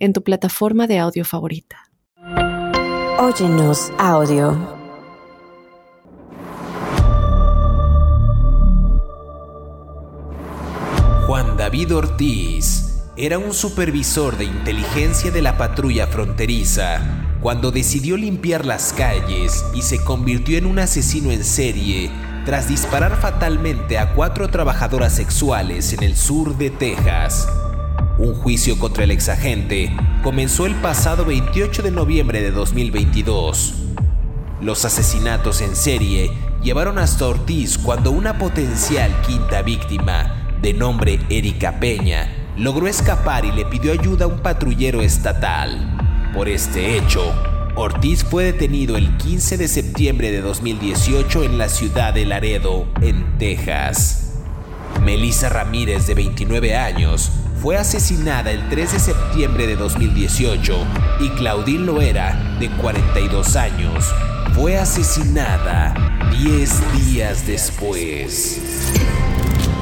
en tu plataforma de audio favorita. Óyenos audio. Juan David Ortiz era un supervisor de inteligencia de la patrulla fronteriza cuando decidió limpiar las calles y se convirtió en un asesino en serie tras disparar fatalmente a cuatro trabajadoras sexuales en el sur de Texas. Un juicio contra el exagente comenzó el pasado 28 de noviembre de 2022. Los asesinatos en serie llevaron hasta Ortiz cuando una potencial quinta víctima, de nombre Erika Peña, logró escapar y le pidió ayuda a un patrullero estatal. Por este hecho, Ortiz fue detenido el 15 de septiembre de 2018 en la ciudad de Laredo, en Texas. Melissa Ramírez, de 29 años, fue asesinada el 3 de septiembre de 2018 y Claudine Loera, de 42 años, fue asesinada 10 días después.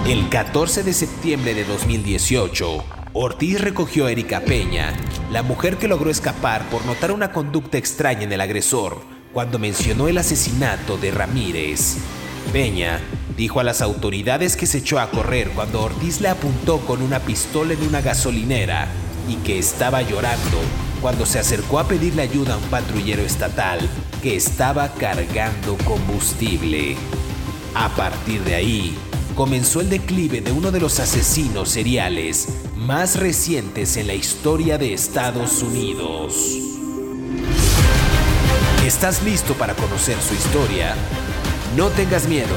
El 14 de septiembre de 2018, Ortiz recogió a Erika Peña, la mujer que logró escapar por notar una conducta extraña en el agresor cuando mencionó el asesinato de Ramírez. Peña dijo a las autoridades que se echó a correr cuando Ortiz le apuntó con una pistola en una gasolinera y que estaba llorando cuando se acercó a pedirle ayuda a un patrullero estatal que estaba cargando combustible. A partir de ahí, comenzó el declive de uno de los asesinos seriales más recientes en la historia de Estados Unidos. ¿Estás listo para conocer su historia? No tengas miedo,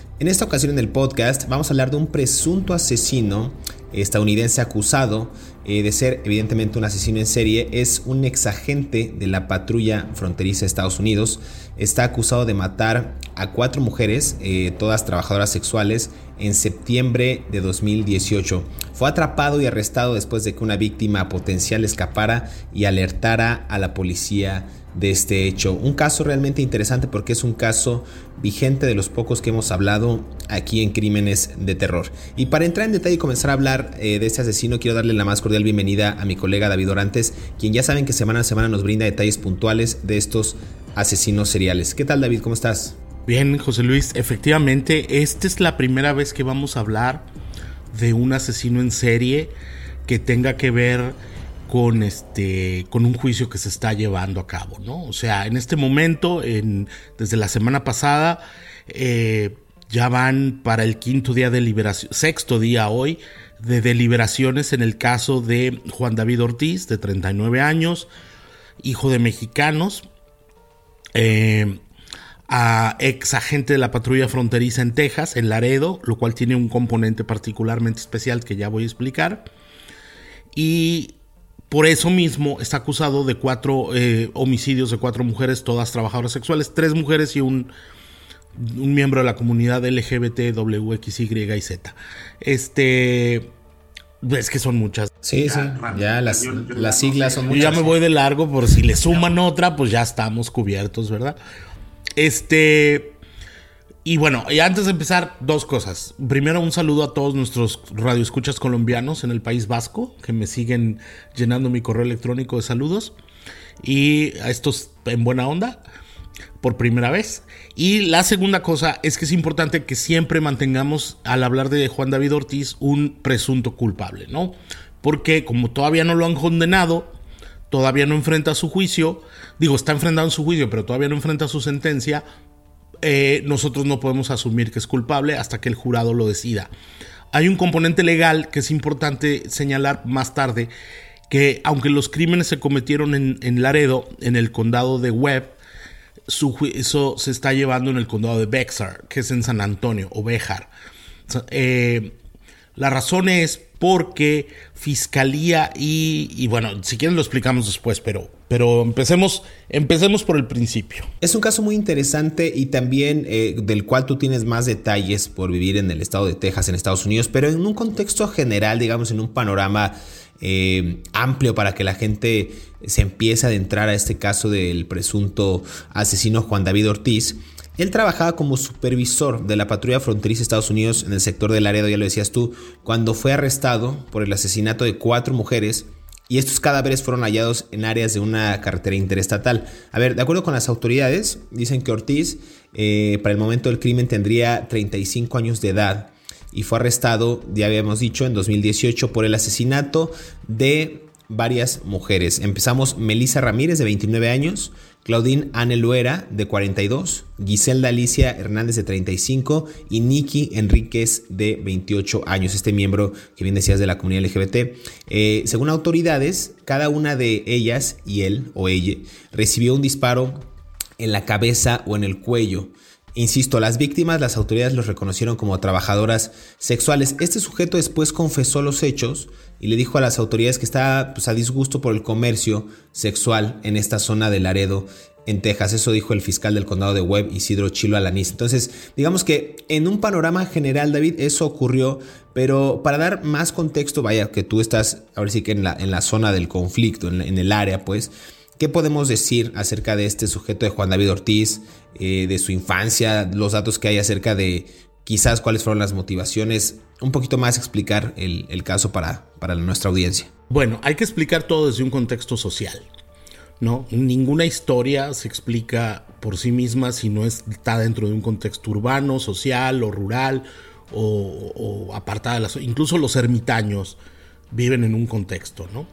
En esta ocasión en el podcast vamos a hablar de un presunto asesino estadounidense acusado eh, de ser evidentemente un asesino en serie, es un exagente de la patrulla fronteriza de Estados Unidos. Está acusado de matar a cuatro mujeres, eh, todas trabajadoras sexuales, en septiembre de 2018. Fue atrapado y arrestado después de que una víctima potencial escapara y alertara a la policía de este hecho. Un caso realmente interesante porque es un caso vigente de los pocos que hemos hablado aquí en Crímenes de Terror. Y para entrar en detalle y comenzar a hablar eh, de este asesino, quiero darle la más cordial bienvenida a mi colega David Orantes, quien ya saben que semana a semana nos brinda detalles puntuales de estos asesinos seriales. ¿Qué tal David? ¿Cómo estás? Bien, José Luis, efectivamente, esta es la primera vez que vamos a hablar de un asesino en serie que tenga que ver con este con un juicio que se está llevando a cabo, ¿no? O sea, en este momento, en, desde la semana pasada, eh, ya van para el quinto día de liberación, sexto día hoy de deliberaciones en el caso de Juan David Ortiz, de 39 años, hijo de mexicanos. Eh, ex agente de la patrulla fronteriza en Texas, en Laredo, lo cual tiene un componente particularmente especial que ya voy a explicar. Y por eso mismo está acusado de cuatro eh, homicidios de cuatro mujeres, todas trabajadoras sexuales, tres mujeres y un, un miembro de la comunidad LGBT, WXY y Z. Este. Es que son muchas. Sí, sí. Ya las, las siglas son muchas. ya me voy de largo por si le suman otra, pues ya estamos cubiertos, ¿verdad? Este. Y bueno, y antes de empezar, dos cosas. Primero, un saludo a todos nuestros radioescuchas colombianos en el País Vasco, que me siguen llenando mi correo electrónico de saludos. Y a estos en buena onda, por primera vez. Y la segunda cosa es que es importante que siempre mantengamos, al hablar de Juan David Ortiz, un presunto culpable, ¿no? Porque como todavía no lo han condenado, todavía no enfrenta su juicio, digo, está enfrentando su juicio, pero todavía no enfrenta su sentencia, eh, nosotros no podemos asumir que es culpable hasta que el jurado lo decida. Hay un componente legal que es importante señalar más tarde, que aunque los crímenes se cometieron en, Laredo, en el condado de Webb, su juicio se está llevando en el condado de Bexar, que es en San Antonio, o Bejar. Eh, la razón es porque Fiscalía y, bueno, si quieren lo explicamos después, pero, pero empecemos, empecemos por el principio. Es un caso muy interesante y también eh, del cual tú tienes más detalles por vivir en el estado de Texas, en Estados Unidos, pero en un contexto general, digamos, en un panorama eh, amplio para que la gente se empiece a adentrar a este caso del presunto asesino Juan David Ortiz. Él trabajaba como supervisor de la patrulla fronteriza de Estados Unidos en el sector de Laredo, ya lo decías tú, cuando fue arrestado por el asesinato de cuatro mujeres y estos cadáveres fueron hallados en áreas de una carretera interestatal. A ver, de acuerdo con las autoridades, dicen que Ortiz eh, para el momento del crimen tendría 35 años de edad y fue arrestado, ya habíamos dicho, en 2018 por el asesinato de varias mujeres. Empezamos Melissa Ramírez de 29 años, Claudine Anne Luera, de 42, Giselda Alicia Hernández, de 35, y Nikki Enríquez, de 28 años, este miembro que bien decías de la comunidad LGBT. Eh, según autoridades, cada una de ellas y él o ella recibió un disparo en la cabeza o en el cuello. Insisto, las víctimas, las autoridades los reconocieron como trabajadoras sexuales. Este sujeto después confesó los hechos y le dijo a las autoridades que estaba pues, a disgusto por el comercio sexual en esta zona de Laredo, en Texas. Eso dijo el fiscal del condado de Webb, Isidro Chilo Alanís. Entonces, digamos que en un panorama general, David, eso ocurrió, pero para dar más contexto, vaya, que tú estás ahora sí que en la, en la zona del conflicto, en, en el área, pues. ¿Qué podemos decir acerca de este sujeto de Juan David Ortiz, eh, de su infancia, los datos que hay acerca de quizás cuáles fueron las motivaciones? Un poquito más explicar el, caso para, para nuestra audiencia. Bueno, hay que explicar todo desde un contexto social. ¿no? Ninguna historia se explica por sí misma si no está dentro de un contexto urbano, social o rural o, apartada de las... Incluso los ermitaños viven en un contexto, ¿no?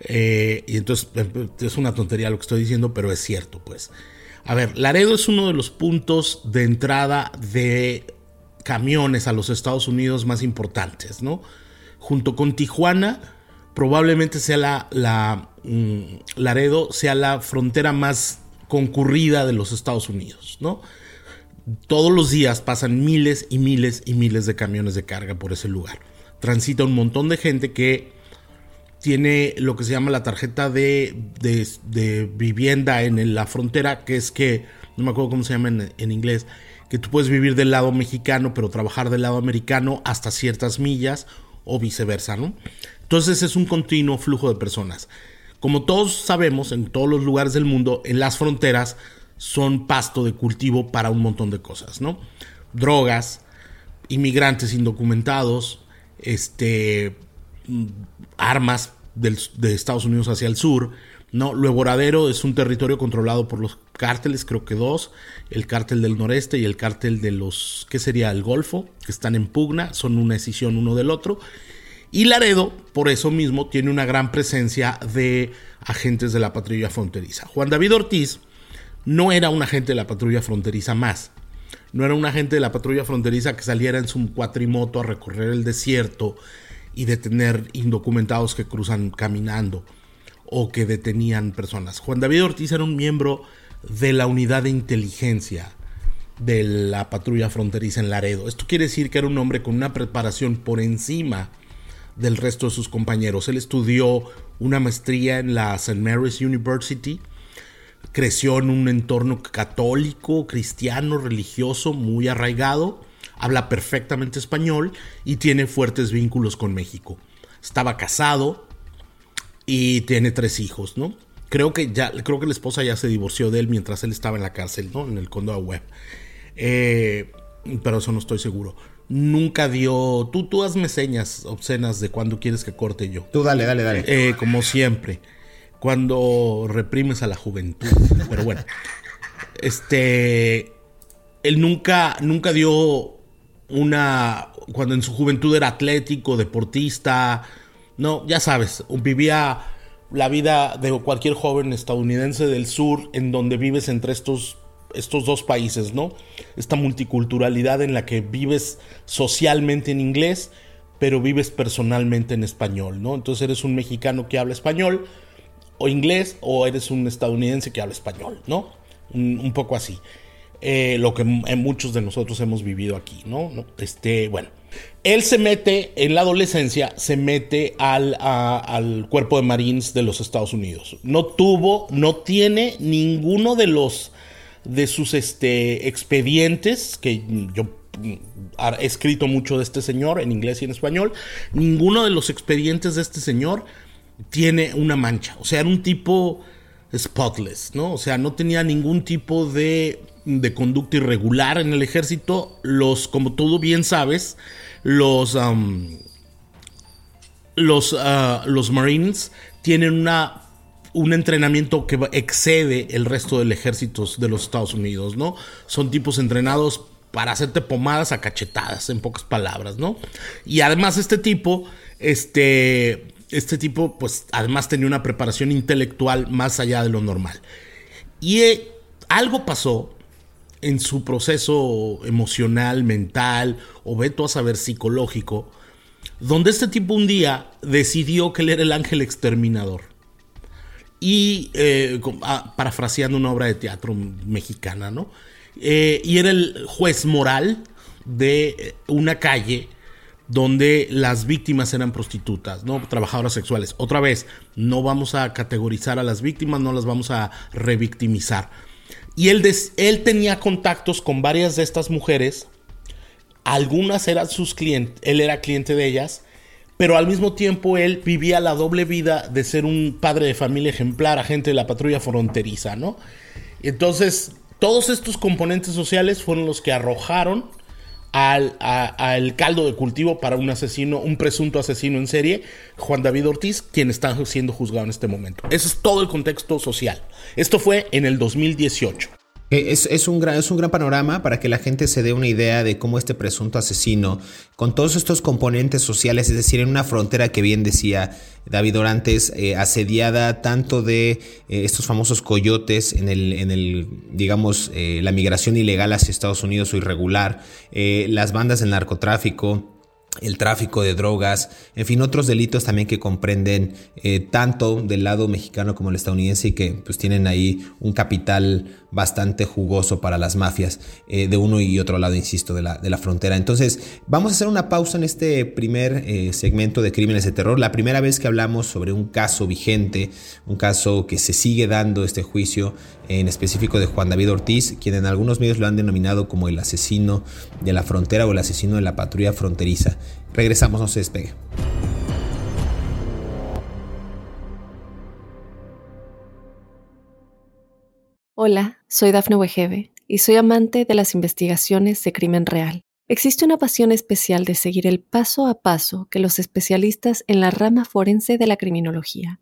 Eh, y entonces eh, es una tontería lo que estoy diciendo, pero es cierto, pues. A ver, Laredo es uno de los puntos de entrada de camiones a los Estados Unidos más importantes, ¿no? Junto con Tijuana, probablemente sea la, mm, Laredo sea la frontera más concurrida de los Estados Unidos, ¿no? Todos los días pasan miles y miles y miles de camiones de carga por ese lugar. Transita un montón de gente que tiene lo que se llama la tarjeta de, vivienda en la frontera, que es que, no me acuerdo cómo se llama en, inglés, que tú puedes vivir del lado mexicano, pero trabajar del lado americano hasta ciertas millas o viceversa, ¿no? Entonces es un continuo flujo de personas. Como todos sabemos, en todos los lugares del mundo, en las fronteras son pasto de cultivo para un montón de cosas, ¿no? Drogas, inmigrantes indocumentados, este, armas de Estados Unidos hacia el sur. No, Luego es un territorio controlado por los cárteles, creo que dos, el cártel del noreste y el cártel de los, ¿qué sería? El Golfo, que están en pugna, son una decisión uno del otro. Y Laredo, por eso mismo, tiene una gran presencia de agentes de la patrulla fronteriza. Juan David Ortiz no era un agente de la patrulla fronteriza más. No era un agente de la patrulla fronteriza que saliera en su cuatrimoto a recorrer el desierto y detener indocumentados que cruzan caminando o que detenían personas. Juan David Ortiz era un miembro de la unidad de inteligencia de la patrulla fronteriza en Laredo. Esto quiere decir que era un hombre con una preparación por encima del resto de sus compañeros. Él estudió una maestría en la St. Mary's University, creció en un entorno católico, cristiano, religioso, muy arraigado habla perfectamente español y tiene fuertes vínculos con México. Estaba casado y tiene tres hijos, ¿no? Creo que ya, creo que la esposa ya se divorció de él mientras él estaba en la cárcel, ¿no? En el condado web. Eh, pero eso no estoy seguro. Nunca dio. Tú, tú hazme señas obscenas de cuando quieres que corte yo. Tú dale, dale, dale. Eh, como siempre. Cuando reprimes a la juventud. Pero bueno. Este. Él nunca, nunca dio una, cuando en su juventud era atlético, deportista, no, ya sabes, vivía la vida de cualquier joven estadounidense del sur en donde vives entre estos, estos dos países, ¿no? Esta multiculturalidad en la que vives socialmente en inglés, pero vives personalmente en español, ¿no? Entonces eres un mexicano que habla español o inglés o eres un estadounidense que habla español, ¿no? Un, poco así. Eh, lo que muchos de nosotros hemos vivido aquí, ¿no? Este, bueno. Él se mete, en la adolescencia, se mete al, al, cuerpo de Marines de los Estados Unidos. No tuvo, no tiene ninguno de los de sus este, expedientes, que yo he escrito mucho de este señor en inglés y en español, ninguno de los expedientes de este señor tiene una mancha. O sea, era un tipo spotless, ¿no? O sea, no tenía ningún tipo de, de conducta irregular en el ejército. Los, como tú bien sabes, los, los, uh, los Marines tienen una, un entrenamiento que excede el resto del ejército de los Estados Unidos, ¿no? Son tipos entrenados para hacerte pomadas a cachetadas, en pocas palabras, ¿no? Y además este tipo, este, este tipo, pues además tenía una preparación intelectual más allá de lo normal. Y eh, algo pasó en su proceso emocional, mental, o veto a saber psicológico, donde este tipo un día decidió que él era el ángel exterminador. Y eh, ah, parafraseando una obra de teatro mexicana, ¿no? Eh, y era el juez moral de una calle donde las víctimas eran prostitutas, ¿no? Trabajadoras sexuales. Otra vez, no vamos a categorizar a las víctimas, no las vamos a revictimizar y él, él tenía contactos con varias de estas mujeres. Algunas eran sus clientes, él era cliente de ellas, pero al mismo tiempo él vivía la doble vida de ser un padre de familia ejemplar, agente de la patrulla fronteriza, ¿no? Entonces, todos estos componentes sociales fueron los que arrojaron al, caldo de cultivo para un asesino, un presunto asesino en serie, Juan David Ortiz, quien está siendo juzgado en este momento. Ese es todo el contexto social. Esto fue en el 2018. Es, un gran, es un gran panorama para que la gente se dé una idea de cómo este presunto asesino, con todos estos componentes sociales, es decir, en una frontera que bien decía David Orantes, eh, asediada tanto de eh, estos famosos coyotes en el, en el digamos, eh, la migración ilegal hacia Estados Unidos o irregular, las bandas del narcotráfico, el tráfico de drogas, en fin, otros delitos también que comprenden eh, tanto del lado mexicano como el estadounidense y que pues tienen ahí un capital bastante jugoso para las mafias eh, de uno y otro lado, insisto, de la, de la, frontera. Entonces, vamos a hacer una pausa en este primer eh, segmento de Crímenes de Terror, la primera vez que hablamos sobre un caso vigente, un caso que se sigue dando este juicio en específico de Juan David Ortiz, quien en algunos medios lo han denominado como el asesino de la frontera o el asesino de la patrulla fronteriza. Regresamos, no se despegue. Hola, soy Dafne Wegebe y soy amante de las investigaciones de crimen real. Existe una pasión especial de seguir el paso a paso que los especialistas en la rama forense de la criminología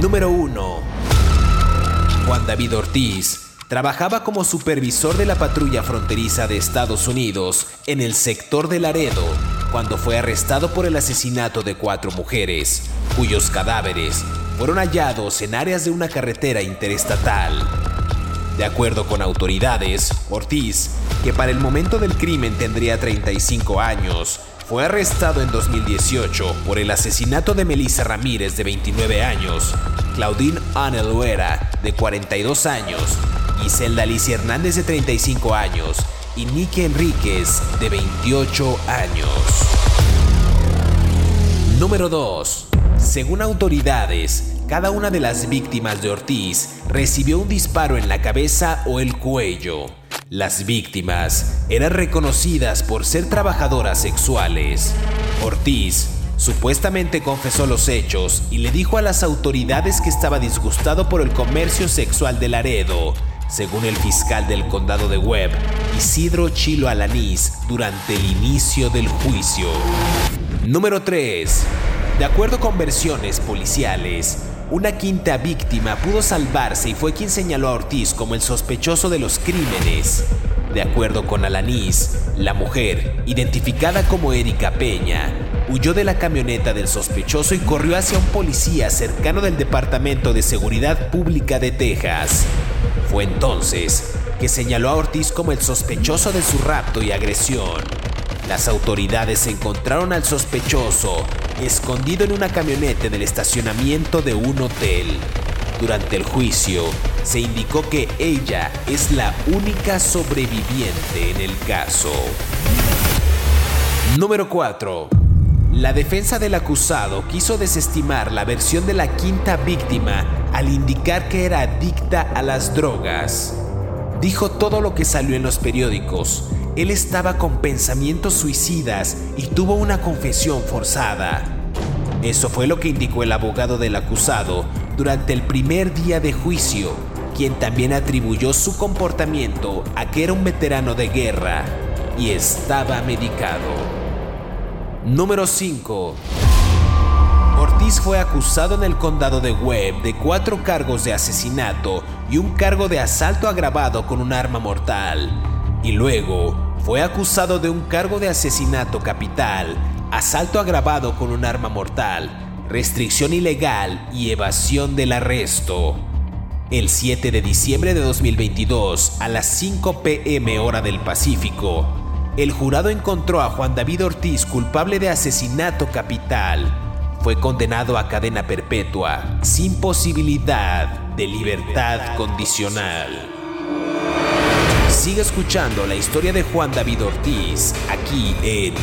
Número 1. Juan David Ortiz Trabajaba como supervisor de la patrulla fronteriza de Estados Unidos en el sector de Laredo cuando fue arrestado por el asesinato de cuatro mujeres, cuyos cadáveres fueron hallados en áreas de una carretera interestatal. De acuerdo con autoridades, Ortiz, que para el momento del crimen tendría 35 años, fue arrestado en 2018 por el asesinato de Melissa Ramírez de 29 años, Claudine Aneluera de 42 años Iselda Alicia Hernández de 35 años y Nicky Enríquez de 28 años. Número 2. Según autoridades, cada una de las víctimas de Ortiz recibió un disparo en la cabeza o el cuello. Las víctimas eran reconocidas por ser trabajadoras sexuales. Ortiz Supuestamente confesó los hechos y le dijo a las autoridades que estaba disgustado por el comercio sexual de Laredo, según el fiscal del condado de Webb, Isidro Chilo Alanís, durante el inicio del juicio. Número 3. De acuerdo con versiones policiales, una quinta víctima pudo salvarse y fue quien señaló a Ortiz como el sospechoso de los crímenes. De acuerdo con Alanís, la mujer, identificada como Erika Peña, huyó de la camioneta del sospechoso y corrió hacia un policía cercano del Departamento de Seguridad Pública de Texas. Fue entonces que señaló a Ortiz como el sospechoso de su rapto y agresión. Las autoridades encontraron al sospechoso escondido en una camioneta del estacionamiento de un hotel. Durante el juicio, se indicó que ella es la única sobreviviente en el caso. Número 4. La defensa del acusado quiso desestimar la versión de la quinta víctima al indicar que era adicta a las drogas. Dijo todo lo que salió en los periódicos. Él estaba con pensamientos suicidas y tuvo una confesión forzada. Eso fue lo que indicó el abogado del acusado durante el primer día de juicio, quien también atribuyó su comportamiento a que era un veterano de guerra y estaba medicado. Número 5. Ortiz fue acusado en el condado de Webb de cuatro cargos de asesinato y un cargo de asalto agravado con un arma mortal. Y luego fue acusado de un cargo de asesinato capital, asalto agravado con un arma mortal, restricción ilegal y evasión del arresto. El 7 de diciembre de 2022, a las 5 pm hora del Pacífico, el jurado encontró a Juan David Ortiz culpable de asesinato capital. Fue condenado a cadena perpetua, sin posibilidad de libertad condicional. Sigue escuchando la historia de Juan David Ortiz aquí en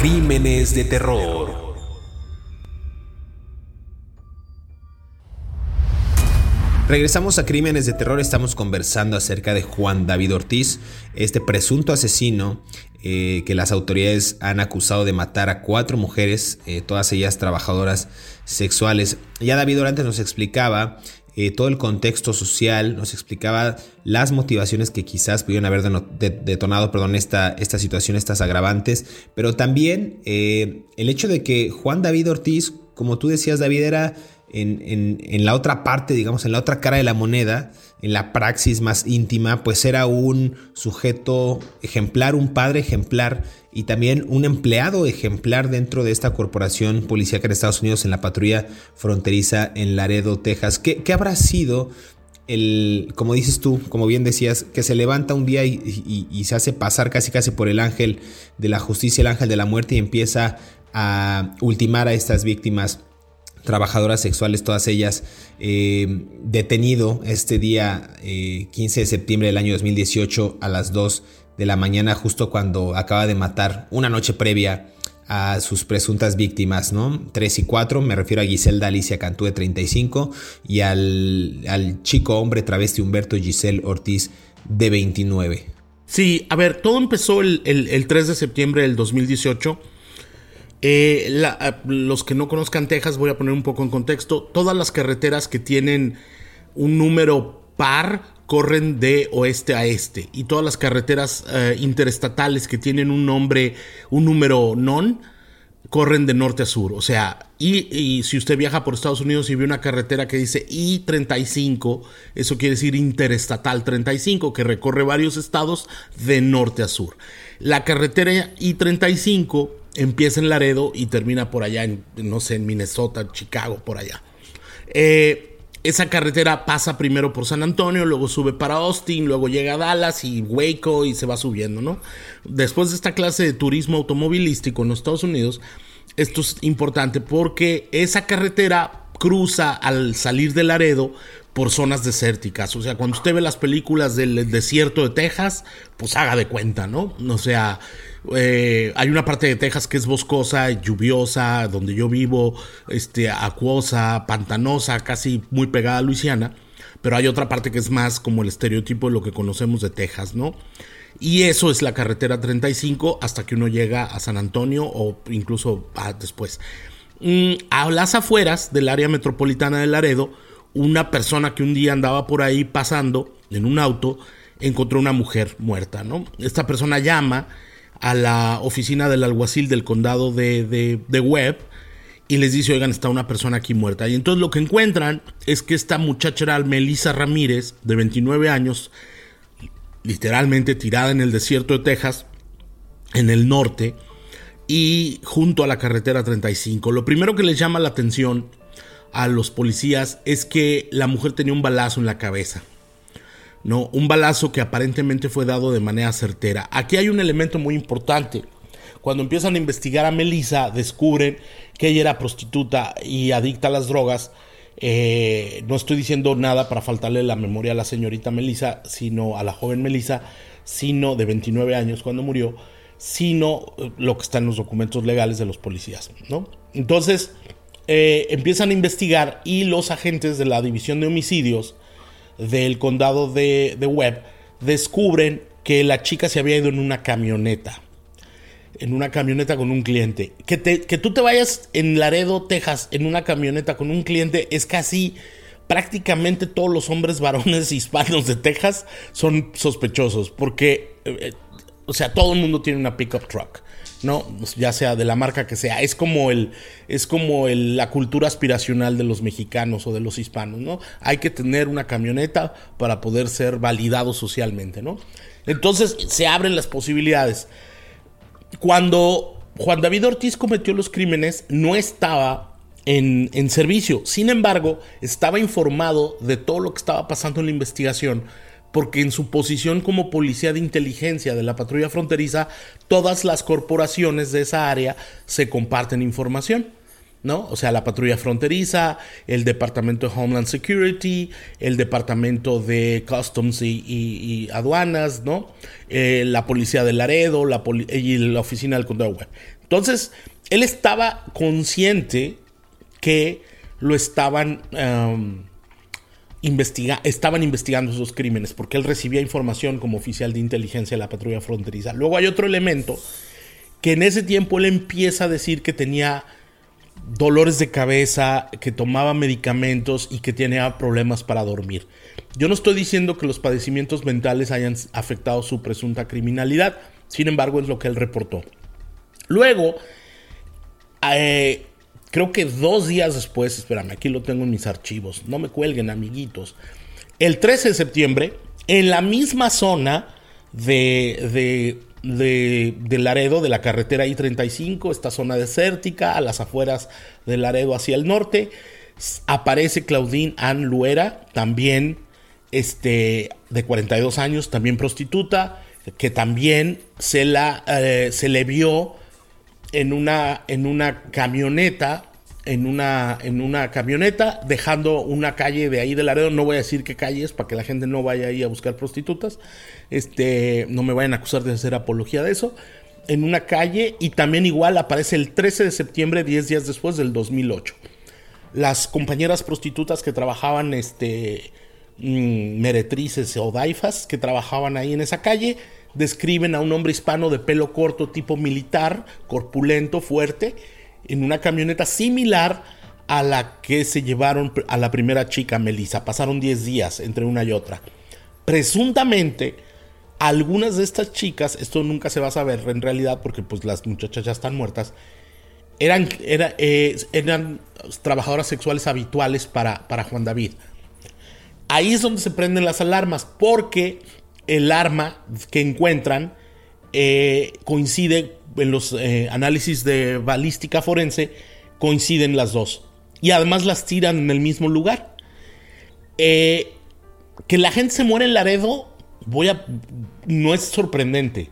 Crímenes de Terror. Regresamos a Crímenes de Terror, estamos conversando acerca de Juan David Ortiz, este presunto asesino eh, que las autoridades han acusado de matar a cuatro mujeres, eh, todas ellas trabajadoras sexuales. Ya David Orantes nos explicaba eh, todo el contexto social, nos explicaba las motivaciones que quizás pudieron haber detonado perdón, esta, esta situación, estas agravantes, pero también el hecho de que Juan David Ortiz, como tú decías David, era en, la otra parte, digamos, en la otra cara de la moneda, en la praxis más íntima, pues era un sujeto ejemplar, un padre ejemplar y también un empleado ejemplar dentro de esta corporación policíaca en Estados Unidos en la patrulla fronteriza en Laredo, Texas. ¿Qué, habrá sido el, como dices tú, como bien decías, que se levanta un día y, y, se hace pasar casi casi por el ángel de la justicia, el ángel de la muerte y empieza a ultimar a estas víctimas trabajadoras sexuales, todas ellas, eh, detenido este día 15 eh, de septiembre del año 2018 a las 2 de la mañana, justo cuando acaba de matar una noche previa a sus presuntas víctimas, ¿no? 3 y 4, me refiero a Giselda Alicia Cantú de 35 y al, al chico hombre travesti Humberto Giselle Ortiz de 29. Sí, a ver, todo empezó el, el, el 3 de septiembre del 2018 eh, los que no conozcan Texas, voy a poner un poco en contexto. Todas las carreteras que tienen un número par corren de oeste a este. Y todas las carreteras eh, interestatales que tienen un nombre, un número non, corren de norte a sur. O sea, y, si usted viaja por Estados Unidos y ve una carretera que dice I-35, eso quiere decir Interestatal 35, que recorre varios estados de norte a sur. La carretera I-35 empieza en Laredo y termina por allá, en, no sé, en Minnesota, Chicago, por allá. Eh, esa carretera pasa primero por San Antonio, luego sube para Austin, luego llega a Dallas y Waco y se va subiendo, ¿no? Después de esta clase de turismo automovilístico en los Estados Unidos, esto es importante porque esa carretera cruza al salir de Laredo por zonas desérticas. O sea, cuando usted ve las películas del desierto de Texas, pues haga de cuenta, ¿no? O sea, eh, hay una parte de Texas que es boscosa, lluviosa, donde yo vivo, este, acuosa, pantanosa, casi muy pegada a Luisiana. pero hay otra parte que es más como el estereotipo de lo que conocemos de Texas, ¿no? Y eso es la carretera 35 hasta que uno llega a San Antonio o incluso después. Mm, a las afueras del área metropolitana de Laredo, una persona que un día andaba por ahí pasando en un auto encontró una mujer muerta, ¿no? Esta persona llama a la oficina del alguacil del condado de, de, Webb y les dice, oigan, está una persona aquí muerta. Y entonces lo que encuentran es que esta muchacha era Melissa Ramírez, de 29 años, literalmente tirada en el desierto de Texas, en el norte, y junto a la carretera 35. Lo primero que les llama la atención a los policías es que la mujer tenía un balazo en la cabeza. ¿No? Un balazo que aparentemente fue dado de manera certera. Aquí hay un elemento muy importante. Cuando empiezan a investigar a Melissa, descubren que ella era prostituta y adicta a las drogas. Eh, no estoy diciendo nada para faltarle la memoria a la señorita Melissa, sino a la joven Melissa, sino de 29 años cuando murió, sino eh, lo que está en los documentos legales de los policías, ¿no? Entonces, eh, empiezan a investigar y los agentes de la División de Homicidios del condado de, de Webb descubren que la chica se había ido en una camioneta en una camioneta con un cliente. Que, que tú te vayas en Laredo, Texas, en una camioneta con un cliente es casi prácticamente todos los hombres varones hispanos de Texas son sospechosos porque, eh, o sea, todo el mundo tiene una pickup truck. ¿No? Ya sea de la marca que sea. Es como el, es como la cultura aspiracional de los mexicanos o de los hispanos, ¿no? Hay que tener una camioneta para poder ser validado socialmente, ¿no? Entonces se abren las posibilidades. Cuando Juan David Ortiz cometió los crímenes, no estaba en, en, servicio. Sin embargo, estaba informado de todo lo que estaba pasando en la investigación, porque en su posición como policía de inteligencia de la patrulla fronteriza, todas las corporaciones de esa área se comparten información. ¿no? O sea, la patrulla fronteriza, el Departamento de Homeland Security, el Departamento de Customs y, aduanas, ¿no? Eh, la policía de Laredo la y la oficina del condado Entonces, él estaba consciente que lo estaban, estaban investigando esos crímenes, porque él recibía información como oficial de inteligencia de la patrulla fronteriza. Luego hay otro elemento que en ese tiempo él empieza a decir que tenía dolores de cabeza, que tomaba medicamentos y que tenía problemas para dormir. Yo no estoy diciendo que los padecimientos mentales hayan afectado su presunta criminalidad, sin embargo es lo que él reportó. Luego, eh, creo que dos días después, espérame, aquí lo tengo en mis archivos, no me cuelguen amiguitos, el 13 de septiembre, en la misma zona de, de, Laredo, de la carretera I-35, esta zona desértica, a las afueras de Laredo hacia el norte. Aparece Claudine Ann Luera, también este, de 42 años, también prostituta, que también se, la, eh, se le vio en una, en una camioneta en una, en una camioneta, dejando una calle de ahí de Laredo. No voy a decir qué calle es para que la gente no vaya ahí a buscar prostitutas. Este, no me vayan a acusar de hacer apología de eso. En una calle y también igual aparece el 13 de septiembre, 10 días después del 2008. Las compañeras prostitutas que trabajaban, este, mm, meretrices o daifas que trabajaban ahí en esa calle, describen a un hombre hispano de pelo corto, tipo militar, corpulento, fuerte en una camioneta similar a la que se llevaron a la primera chica, Melissa. Pasaron 10 días entre una y otra. Presuntamente, algunas de estas chicas, esto nunca se va a saber en realidad porque pues las muchachas ya están muertas, eran, eh, eran trabajadoras sexuales habituales para, para Juan David. Ahí es donde se prenden las alarmas porque el arma que encuentran eh, coincide en los eh, análisis de balística forense, coinciden las dos. Y además las tiran en el mismo lugar. Eh, que la gente se muere en Laredo, voy a. no es sorprendente.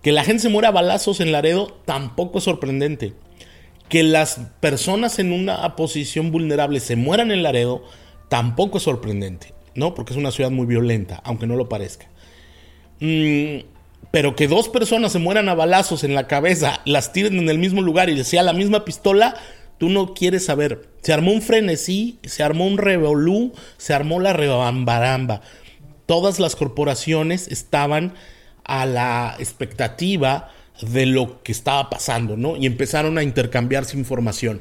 Que la gente se muera a balazos en Laredo, tampoco es sorprendente. Que las personas en una posición vulnerable se mueran en Laredo, tampoco es sorprendente. ¿No? Porque es una ciudad muy violenta, aunque no lo parezca. Mm, pero que dos personas se mueran a balazos en la cabeza, las tiren en el mismo lugar y sea la misma pistola, Tú no quieres saber. Se armó un frenesí, se armó un revolú, se armó la rebambaramba. Todas las corporaciones estaban a la expectativa de lo que estaba pasando, ¿no? Y empezaron a intercambiarse información.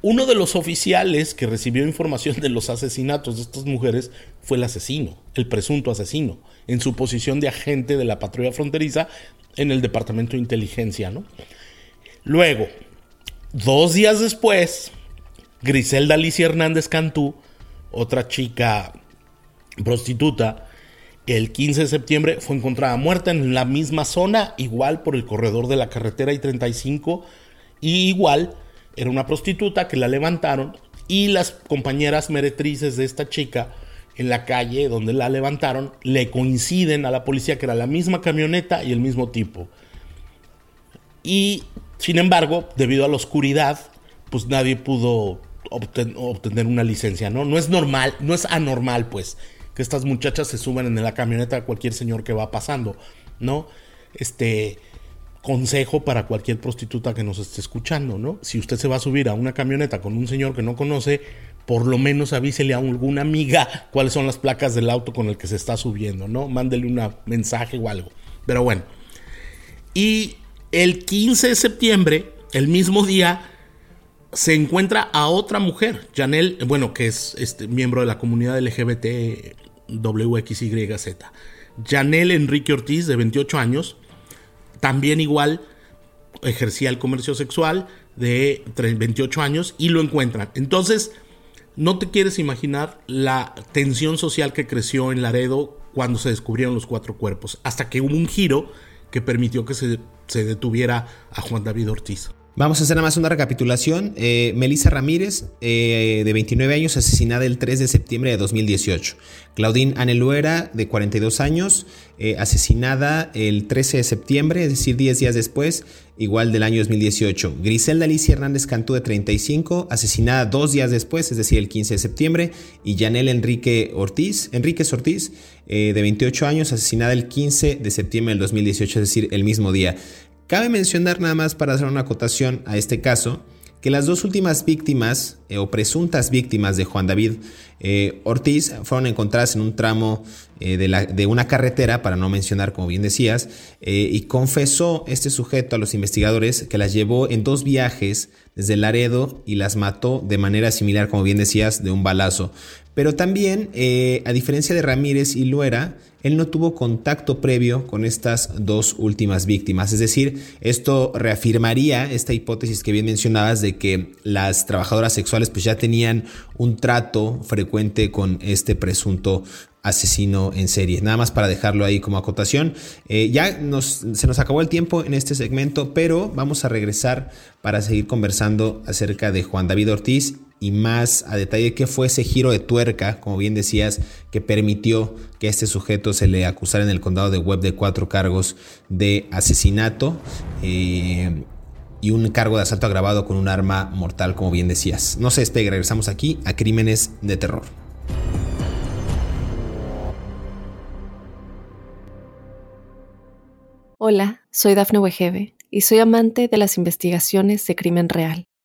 Uno de los oficiales que recibió información de los asesinatos de estas mujeres fue el asesino, el presunto asesino, en su posición de agente de la patrulla fronteriza en el Departamento de Inteligencia, ¿no? Luego, dos días después, Griselda Alicia Hernández Cantú, otra chica prostituta, el 15 de septiembre fue encontrada muerta en la misma zona, igual por el corredor de la carretera I-35, y igual era una prostituta que la levantaron y las compañeras meretrices de esta chica en la calle donde la levantaron le coinciden a la policía que era la misma camioneta y el mismo tipo. Y sin embargo, debido a la oscuridad, pues nadie pudo obtener una licencia, ¿no? No es normal, no es anormal, pues que estas muchachas se suban en la camioneta a cualquier señor que va pasando, ¿no? Este consejo para cualquier prostituta que nos esté escuchando, ¿no? Si usted se va a subir a una camioneta con un señor que no conoce, por lo menos avísele a alguna amiga cuáles son las placas del auto con el que se está subiendo, ¿no? Mándele un mensaje o algo. Pero bueno. Y el 15 de septiembre, el mismo día, se encuentra a otra mujer, Janelle, bueno, que es este, miembro de la comunidad LGBT WXYZ. Janelle Enrique Ortiz, de 28 años, también igual ejercía el comercio sexual de 28 años y lo encuentran. Entonces, no te quieres imaginar la tensión social que creció en Laredo cuando se descubrieron los cuatro cuerpos, hasta que hubo un giro que permitió que se, se detuviera a Juan David Ortiz. Vamos a hacer nada más una recapitulación. Eh, Melissa Ramírez, eh, de 29 años, asesinada el 3 de septiembre de 2018. Claudine Aneluera, de 42 años, eh, asesinada el 13 de septiembre, es decir, 10 días después, igual del año 2018. Griselda Alicia Hernández Cantú, de 35, asesinada dos días después, es decir, el 15 de septiembre. Y Janelle Enrique Ortiz, Enríquez Ortiz, de 28 años, asesinada el 15 de septiembre del 2018, es decir, el mismo día. Cabe mencionar nada más para hacer una acotación a este caso que las dos últimas víctimas eh, o presuntas víctimas de Juan David eh, Ortiz fueron encontradas en un tramo eh, de, de, una carretera, para no mencionar como bien decías, y confesó este sujeto a los investigadores que las llevó en dos viajes desde Laredo y las mató de manera similar, como bien decías, de un balazo. Pero también, a diferencia de Ramírez y Luera, él no tuvo contacto previo con estas dos últimas víctimas. Es decir, esto reafirmaría esta hipótesis que bien mencionabas de que las trabajadoras sexuales pues ya tenían un trato frecuente con este presunto asesino en serie. Nada más para dejarlo ahí como acotación. Eh, ya se nos acabó el tiempo en este segmento, pero vamos a regresar para seguir conversando acerca de Juan David Ortiz y más a detalle qué fue ese giro de tuerca, como bien decías, que permitió que a este sujeto se le acusara en el condado de Webb de cuatro cargos de asesinato eh, y un cargo de asalto agravado con un arma mortal, como bien decías. No se despegue, regresamos aquí a Crímenes de Terror. Hola, soy Dafne Wegebe y soy amante de las investigaciones de crimen real.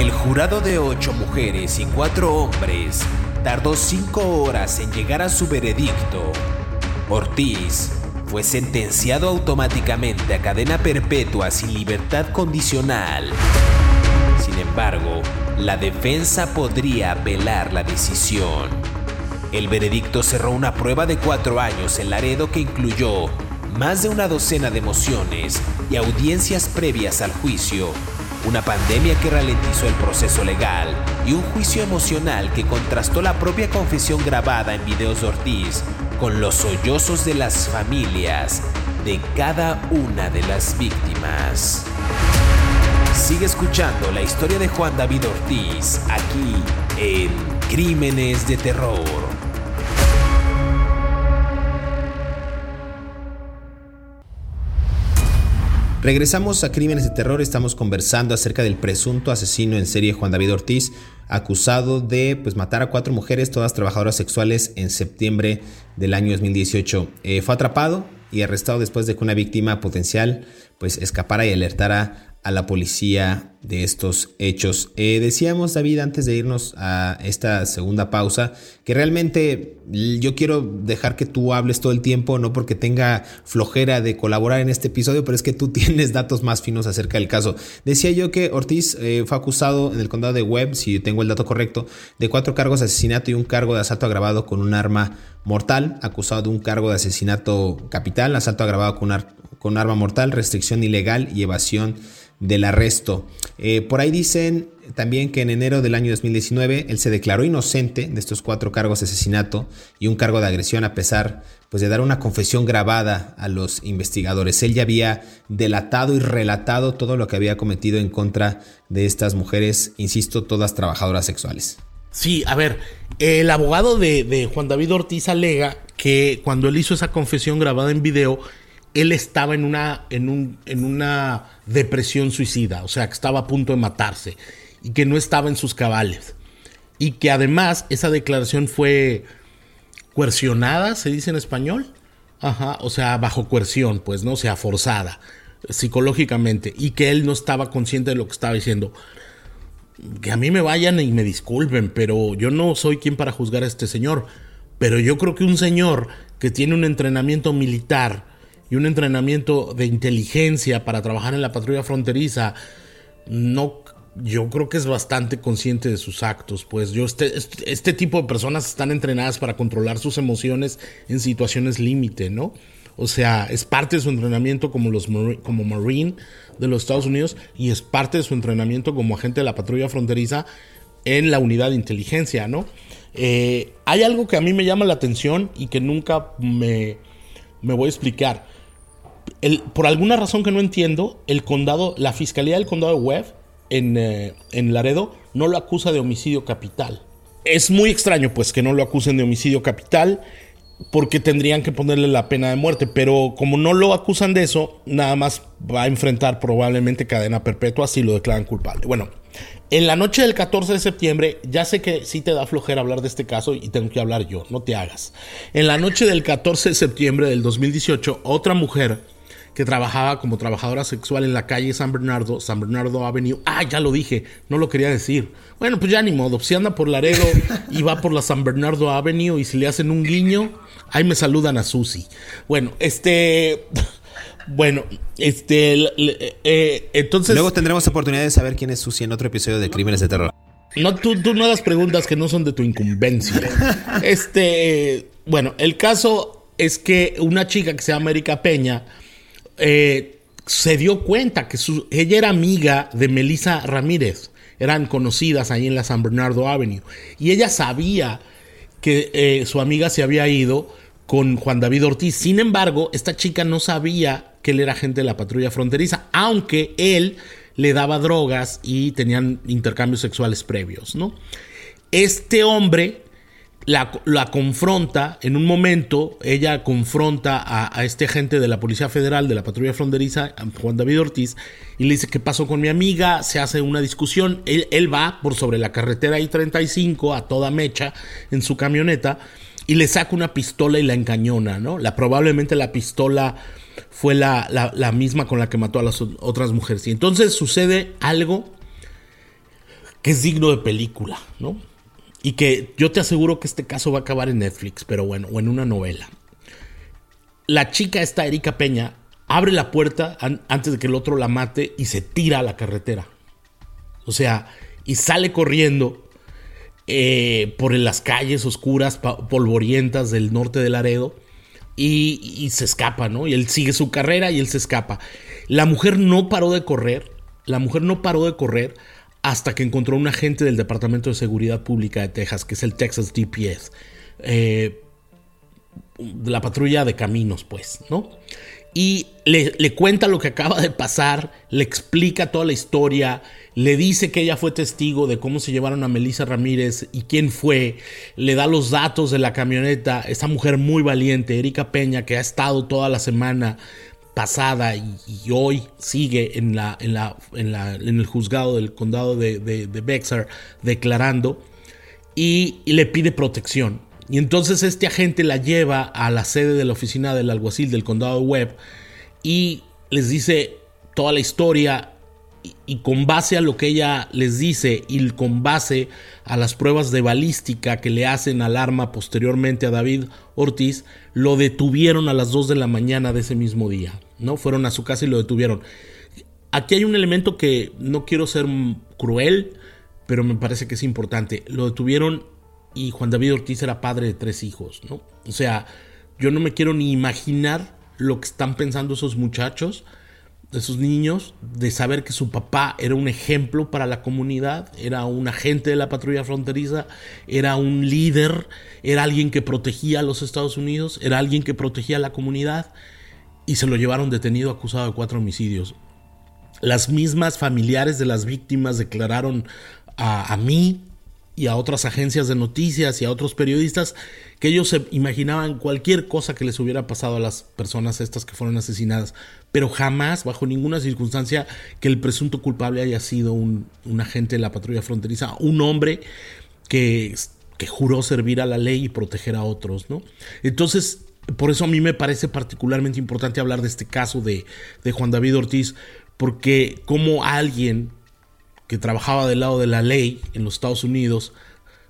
El jurado de ocho mujeres y cuatro hombres tardó cinco horas en llegar a su veredicto. Ortiz fue sentenciado automáticamente a cadena perpetua sin libertad condicional. Sin embargo, la defensa podría apelar la decisión. El veredicto cerró una prueba de cuatro años en Laredo que incluyó más de una docena de mociones y audiencias previas al juicio una pandemia que ralentizó el proceso legal y un juicio emocional que contrastó la propia confesión grabada en videos de Ortiz con los sollozos de las familias de cada una de las víctimas. Sigue escuchando la historia de Juan David Ortiz aquí en Crímenes de Terror. Regresamos a Crímenes de Terror, estamos conversando acerca del presunto asesino en serie Juan David Ortiz, acusado de pues, matar a cuatro mujeres, todas trabajadoras sexuales, en septiembre del año 2018. Eh, fue atrapado y arrestado después de que una víctima potencial pues, escapara y alertara a la policía de estos hechos. Eh, decíamos, David, antes de irnos a esta segunda pausa, que realmente yo quiero dejar que tú hables todo el tiempo, no porque tenga flojera de colaborar en este episodio, pero es que tú tienes datos más finos acerca del caso. Decía yo que Ortiz eh, fue acusado en el condado de Webb, si tengo el dato correcto, de cuatro cargos de asesinato y un cargo de asalto agravado con un arma mortal, acusado de un cargo de asesinato capital, asalto agravado con, con arma mortal, restricción ilegal y evasión del arresto. Eh, por ahí dicen también que en enero del año 2019 él se declaró inocente de estos cuatro cargos de asesinato y un cargo de agresión a pesar pues, de dar una confesión grabada a los investigadores. Él ya había delatado y relatado todo lo que había cometido en contra de estas mujeres, insisto, todas trabajadoras sexuales. Sí, a ver, el abogado de, de Juan David Ortiz alega que cuando él hizo esa confesión grabada en video, él estaba en una, en, un, en una depresión suicida, o sea, que estaba a punto de matarse y que no estaba en sus cabales. Y que además esa declaración fue coercionada, se dice en español. Ajá, o sea, bajo coerción, pues, ¿no? O sea, forzada psicológicamente. Y que él no estaba consciente de lo que estaba diciendo. Que a mí me vayan y me disculpen, pero yo no soy quien para juzgar a este señor. Pero yo creo que un señor que tiene un entrenamiento militar, y un entrenamiento de inteligencia para trabajar en la patrulla fronteriza, no, yo creo que es bastante consciente de sus actos. Pues yo, este, este, este tipo de personas están entrenadas para controlar sus emociones en situaciones límite, ¿no? O sea, es parte de su entrenamiento como, los, como Marine de los Estados Unidos y es parte de su entrenamiento como agente de la patrulla fronteriza en la unidad de inteligencia, ¿no? Eh, hay algo que a mí me llama la atención y que nunca me, me voy a explicar por alguna razón que no entiendo, el condado, la fiscalía del condado de Webb en, eh, en Laredo no lo acusa de homicidio capital. Es muy extraño, pues, que no lo acusen de homicidio capital porque tendrían que ponerle la pena de muerte, pero como no lo acusan de eso, nada más va a enfrentar probablemente cadena perpetua si lo declaran culpable. Bueno, en la noche del 14 de septiembre, ya sé que sí te da flojera hablar de este caso y tengo que hablar yo, no te hagas. En la noche del 14 de septiembre del 2018, otra mujer que trabajaba como trabajadora sexual en la calle San Bernardo, San Bernardo Avenue. Ah, ya lo dije, no lo quería decir. Bueno, pues ya ni modo. Si anda por Laredo y va por la San Bernardo Avenue y si le hacen un guiño, ahí me saludan a Susi. Bueno, este. Bueno, este. Eh, entonces. Luego tendremos oportunidad de saber quién es Susi en otro episodio de Crímenes de Terror. No, tú, tú no hagas preguntas que no son de tu incumbencia. Este. Bueno, el caso es que una chica que se llama Erika Peña eh, se dio cuenta que ella era amiga de Melissa Ramírez. Eran conocidas ahí en la San Bernardo Avenue. Y ella sabía que eh, su amiga se había ido con Juan David Ortiz. Sin embargo, esta chica no sabía que él era agente de la patrulla fronteriza, aunque él le daba drogas y tenían intercambios sexuales previos, ¿no? Este hombre la, confronta, en un momento, ella confronta a, este agente de la Policía Federal, de la Patrulla Fronteriza, Juan David Ortiz, y le dice, ¿qué pasó con mi amiga? Se hace una discusión, él, va por sobre la carretera I-35 a toda mecha en su camioneta y le saca una pistola y la encañona, ¿no? La, probablemente la pistola fue la, la misma con la que mató a las otras mujeres. Y entonces sucede algo que es digno de película, ¿no? Y que yo te aseguro que este caso va a acabar en Netflix, pero bueno, o en una novela. La chica esta, Erika Peña, abre la puerta antes de que el otro la mate y se tira a la carretera. O sea, y sale corriendo eh, por las calles oscuras, polvorientas del norte de Laredo. Y, se escapa, ¿no? Y él sigue su carrera y él se escapa. La mujer no paró de correr. La mujer no paró de correr hasta que encontró un agente del Departamento de Seguridad Pública de Texas, que es el Texas DPS, eh, la patrulla de caminos, pues, ¿no? y le, cuenta lo que acaba de pasar, le explica toda la historia, le dice que ella fue testigo de cómo se llevaron a Melissa Ramírez y quién fue, le da los datos de la camioneta, esta mujer muy valiente, Erika Peña, que ha estado toda la semana pasada y, hoy sigue en, la, en, la, en, el juzgado del condado de, de, Bexar declarando y le pide protección. Y entonces este agente la lleva a la sede de la oficina del alguacil del condado de Webb y les dice toda la historia y, con base a lo que ella les dice y con base a las pruebas de balística que le hacen al arma posteriormente a David Ortiz, lo detuvieron a las 2 de la mañana de ese mismo día, ¿no? Fueron a su casa y lo detuvieron. Aquí hay un elemento que no quiero ser cruel, pero me parece que es importante. Lo detuvieron y Juan David Ortiz era padre de tres hijos, ¿no? O sea, yo no me quiero ni imaginar lo que están pensando esos muchachos, esos niños, de saber que su papá era un ejemplo para la comunidad, era un agente de la patrulla fronteriza, era un líder, era alguien que protegía a los Estados Unidos, era alguien que protegía a la comunidad y se lo llevaron detenido acusado de cuatro homicidios. Las mismas familiares de las víctimas declararon a, a mí y a otras agencias de noticias y a otros periodistas que ellos se imaginaban cualquier cosa que les hubiera pasado a las personas estas que fueron asesinadas, pero jamás, bajo ninguna circunstancia, que el presunto culpable haya sido un, agente de la patrulla fronteriza, un hombre que, que juró servir a la ley y proteger a otros, ¿no? Entonces, por eso a mí me parece particularmente importante hablar de este caso de, de Juan David Ortiz, porque como alguien que trabajaba del lado de la ley en los Estados Unidos,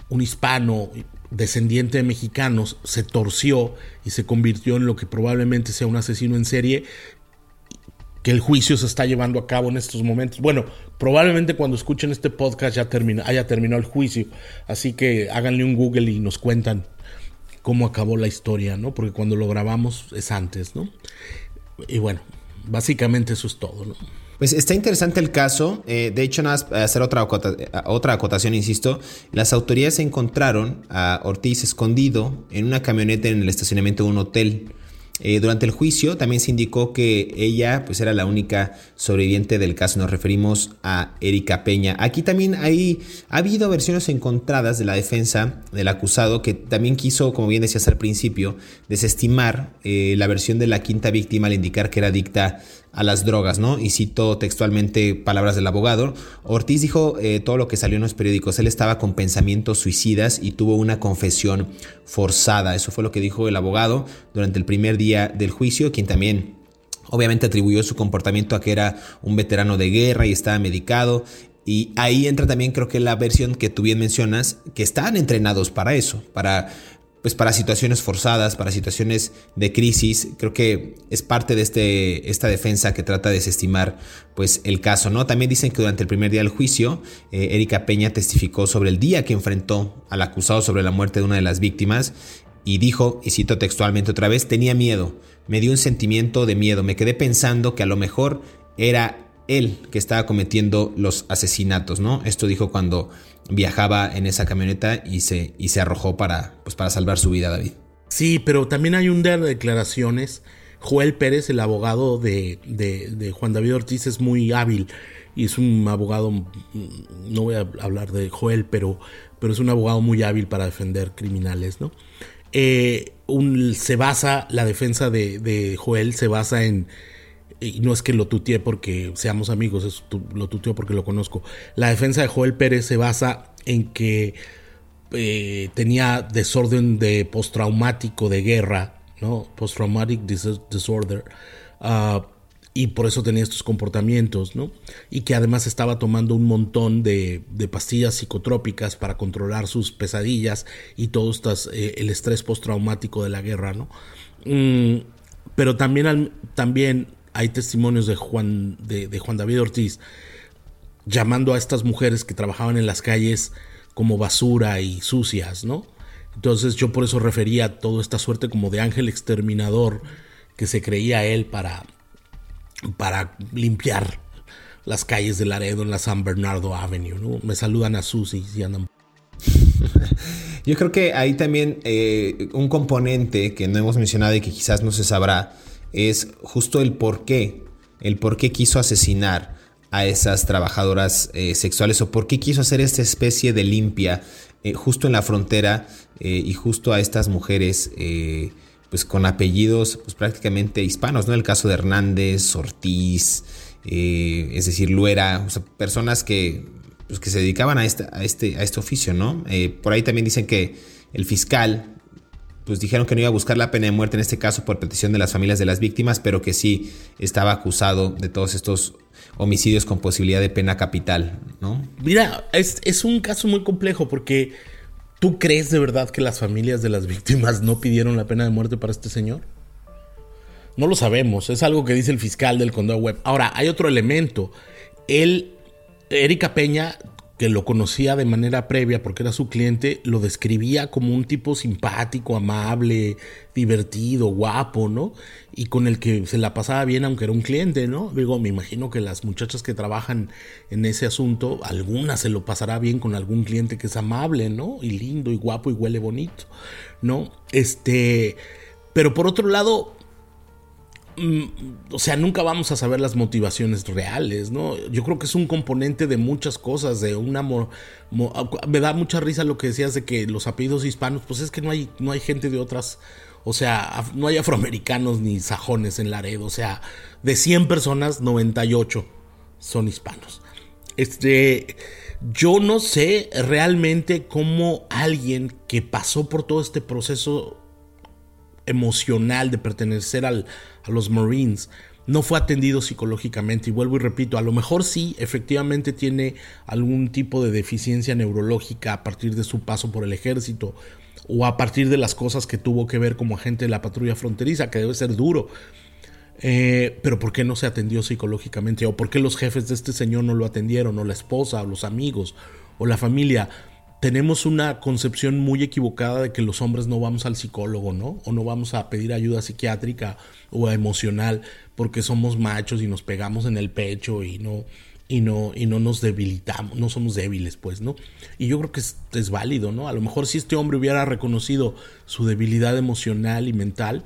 un hispano descendiente de mexicanos, se torció y se convirtió en lo que probablemente sea un asesino en serie que el juicio se está llevando a cabo en estos momentos. Bueno, probablemente cuando escuchen este podcast ya termina, haya terminado el juicio, así que háganle un Google y nos cuentan cómo acabó la historia, ¿no? Porque cuando lo grabamos es antes, ¿no? Y bueno, básicamente eso es todo, ¿no? Pues está interesante el caso. Eh, de hecho, nada más hacer otra, otra acotación, insisto. Las autoridades encontraron a Ortiz escondido en una camioneta en el estacionamiento de un hotel. Eh, durante el juicio también se indicó que ella pues era la única sobreviviente del caso. Nos referimos a Erika Peña. Aquí también hay, ha habido versiones encontradas de la defensa del acusado que también quiso, como bien decías al principio, desestimar eh, la versión de la quinta víctima al indicar que era adicta a las drogas, ¿no? Y cito textualmente palabras del abogado. Ortiz dijo eh, todo lo que salió en los periódicos. Él estaba con pensamientos suicidas y tuvo una confesión forzada. Eso fue lo que dijo el abogado durante el primer día del juicio, quien también obviamente atribuyó su comportamiento a que era un veterano de guerra y estaba medicado. Y ahí entra también creo que la versión que tú bien mencionas, que están entrenados para eso, para pues para situaciones forzadas, para situaciones de crisis. Creo que es parte de este, esta defensa que trata de desestimar pues, el caso. ¿no? También dicen que durante el primer día del juicio, eh, Erika Peña testificó sobre el día que enfrentó al acusado sobre la muerte de una de las víctimas y dijo, y cito textualmente otra vez, tenía miedo, me dio un sentimiento de miedo, me quedé pensando que a lo mejor era él que estaba cometiendo los asesinatos, ¿no? Esto dijo cuando viajaba en esa camioneta y se, y se arrojó para, pues para salvar su vida, David. Sí, pero también hay un de declaraciones. Joel Pérez, el abogado de, de, Juan David Ortiz, es muy hábil y es un abogado, mm, no voy a hablar de Joel, pero, pero es un abogado muy hábil para defender criminales, ¿no? Eh, se basa, la defensa de, de Joel se basa en, y no es que lo tuteé porque seamos amigos, es, lo tuteo porque lo conozco. La defensa de Joel Pérez se basa en que eh, tenía desorden de postraumático de guerra, ¿no? Post-traumatic disorder. Ah, y por eso tenía estos comportamientos, ¿no? Y que además estaba tomando un montón de, pastillas psicotrópicas para controlar sus pesadillas y todo estas, eh, el estrés postraumático de la guerra, ¿no? Mm, pero también, también hay testimonios de Juan, de, Juan David Ortiz llamando a estas mujeres que trabajaban en las calles como basura y sucias, ¿no? Entonces yo por eso refería toda esta suerte como de ángel exterminador que se creía él para, para limpiar las calles de Laredo en la San Bernardo Avenue, ¿no? Me saludan a Susi y andan... Yo creo que hay también eh, un componente que no hemos mencionado y que quizás no se sabrá, es justo el por qué, el por qué quiso asesinar a esas trabajadoras eh, sexuales o por qué quiso hacer esta especie de limpia eh, justo en la frontera eh, y justo a estas mujeres pues con apellidos pues prácticamente hispanos, ¿no? El caso de Hernández, Ortiz, es decir, Luera, personas que, pues, que se dedicaban a a este, a este oficio, ¿no? por ahí también dicen que el fiscal pues dijeron que no iba a buscar la pena de muerte en este caso por petición de las familias de las víctimas, pero que sí estaba acusado de todos estos homicidios con posibilidad de pena capital, ¿no? Mira, es, un caso muy complejo porque ¿tú crees de verdad que las familias de las víctimas no pidieron la pena de muerte para este señor? No lo sabemos, es algo que dice el fiscal del condado web. Ahora, hay otro elemento. Él, Erika Peña que lo conocía de manera previa porque era su cliente, lo describía como un tipo simpático, amable, divertido, guapo, ¿no? Y con el que se la pasaba bien aunque era un cliente, ¿no? Digo, me imagino que las muchachas que trabajan en ese asunto, algunas se lo pasará bien con algún cliente que es amable, ¿no? Y lindo y guapo y huele bonito, ¿no? Este, pero por otro lado, o sea, nunca vamos a saber las motivaciones reales, ¿no? Yo creo que es un componente de muchas cosas, de un amor. me da mucha risa lo que decías de que los apellidos hispanos, pues es que no hay, no hay gente de otras, o sea, no hay afroamericanos ni sajones en Laredo, o sea, de 100 personas, 98 son hispanos. Este, yo no sé realmente cómo alguien que pasó por todo este proceso emocional de pertenecer al, a los Marines no fue atendido psicológicamente. Y vuelvo y repito, a lo mejor sí, efectivamente tiene algún tipo de deficiencia neurológica a partir de su paso por el ejército o a partir de las cosas que tuvo que ver como agente de la patrulla fronteriza, que debe ser duro. Eh, pero ¿por qué no se atendió psicológicamente? ¿O por qué los jefes de este señor no lo atendieron? ¿O la esposa? ¿O los amigos? ¿O la familia? Tenemos una concepción muy equivocada de que los hombres no vamos al psicólogo, ¿no? O no vamos a pedir ayuda psiquiátrica o emocional porque somos machos y nos pegamos en el pecho y no y no y no nos debilitamos, no somos débiles, pues, ¿no? Y yo creo que es, es válido, ¿no? A lo mejor si este hombre hubiera reconocido su debilidad emocional y mental,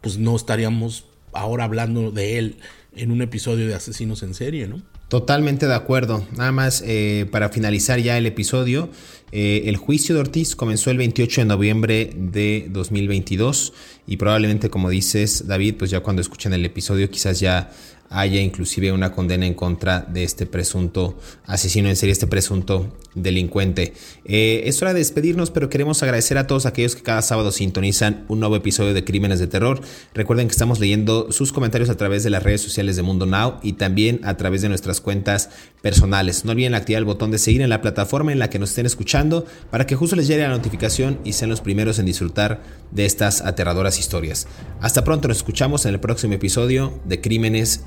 pues no estaríamos ahora hablando de él en un episodio de asesinos en serie, ¿no? Totalmente de acuerdo. Nada más eh, para finalizar ya el episodio, eh, el juicio de Ortiz comenzó el 28 de noviembre de 2022 y probablemente como dices David, pues ya cuando escuchen el episodio quizás ya haya inclusive una condena en contra de este presunto asesino en serie, este presunto delincuente. Eh, es hora de despedirnos, pero queremos agradecer a todos aquellos que cada sábado sintonizan un nuevo episodio de Crímenes de Terror. Recuerden que estamos leyendo sus comentarios a través de las redes sociales de Mundo Now y también a través de nuestras cuentas personales. No olviden activar el botón de seguir en la plataforma en la que nos estén escuchando para que justo les llegue la notificación y sean los primeros en disfrutar de estas aterradoras historias. Hasta pronto, nos escuchamos en el próximo episodio de Crímenes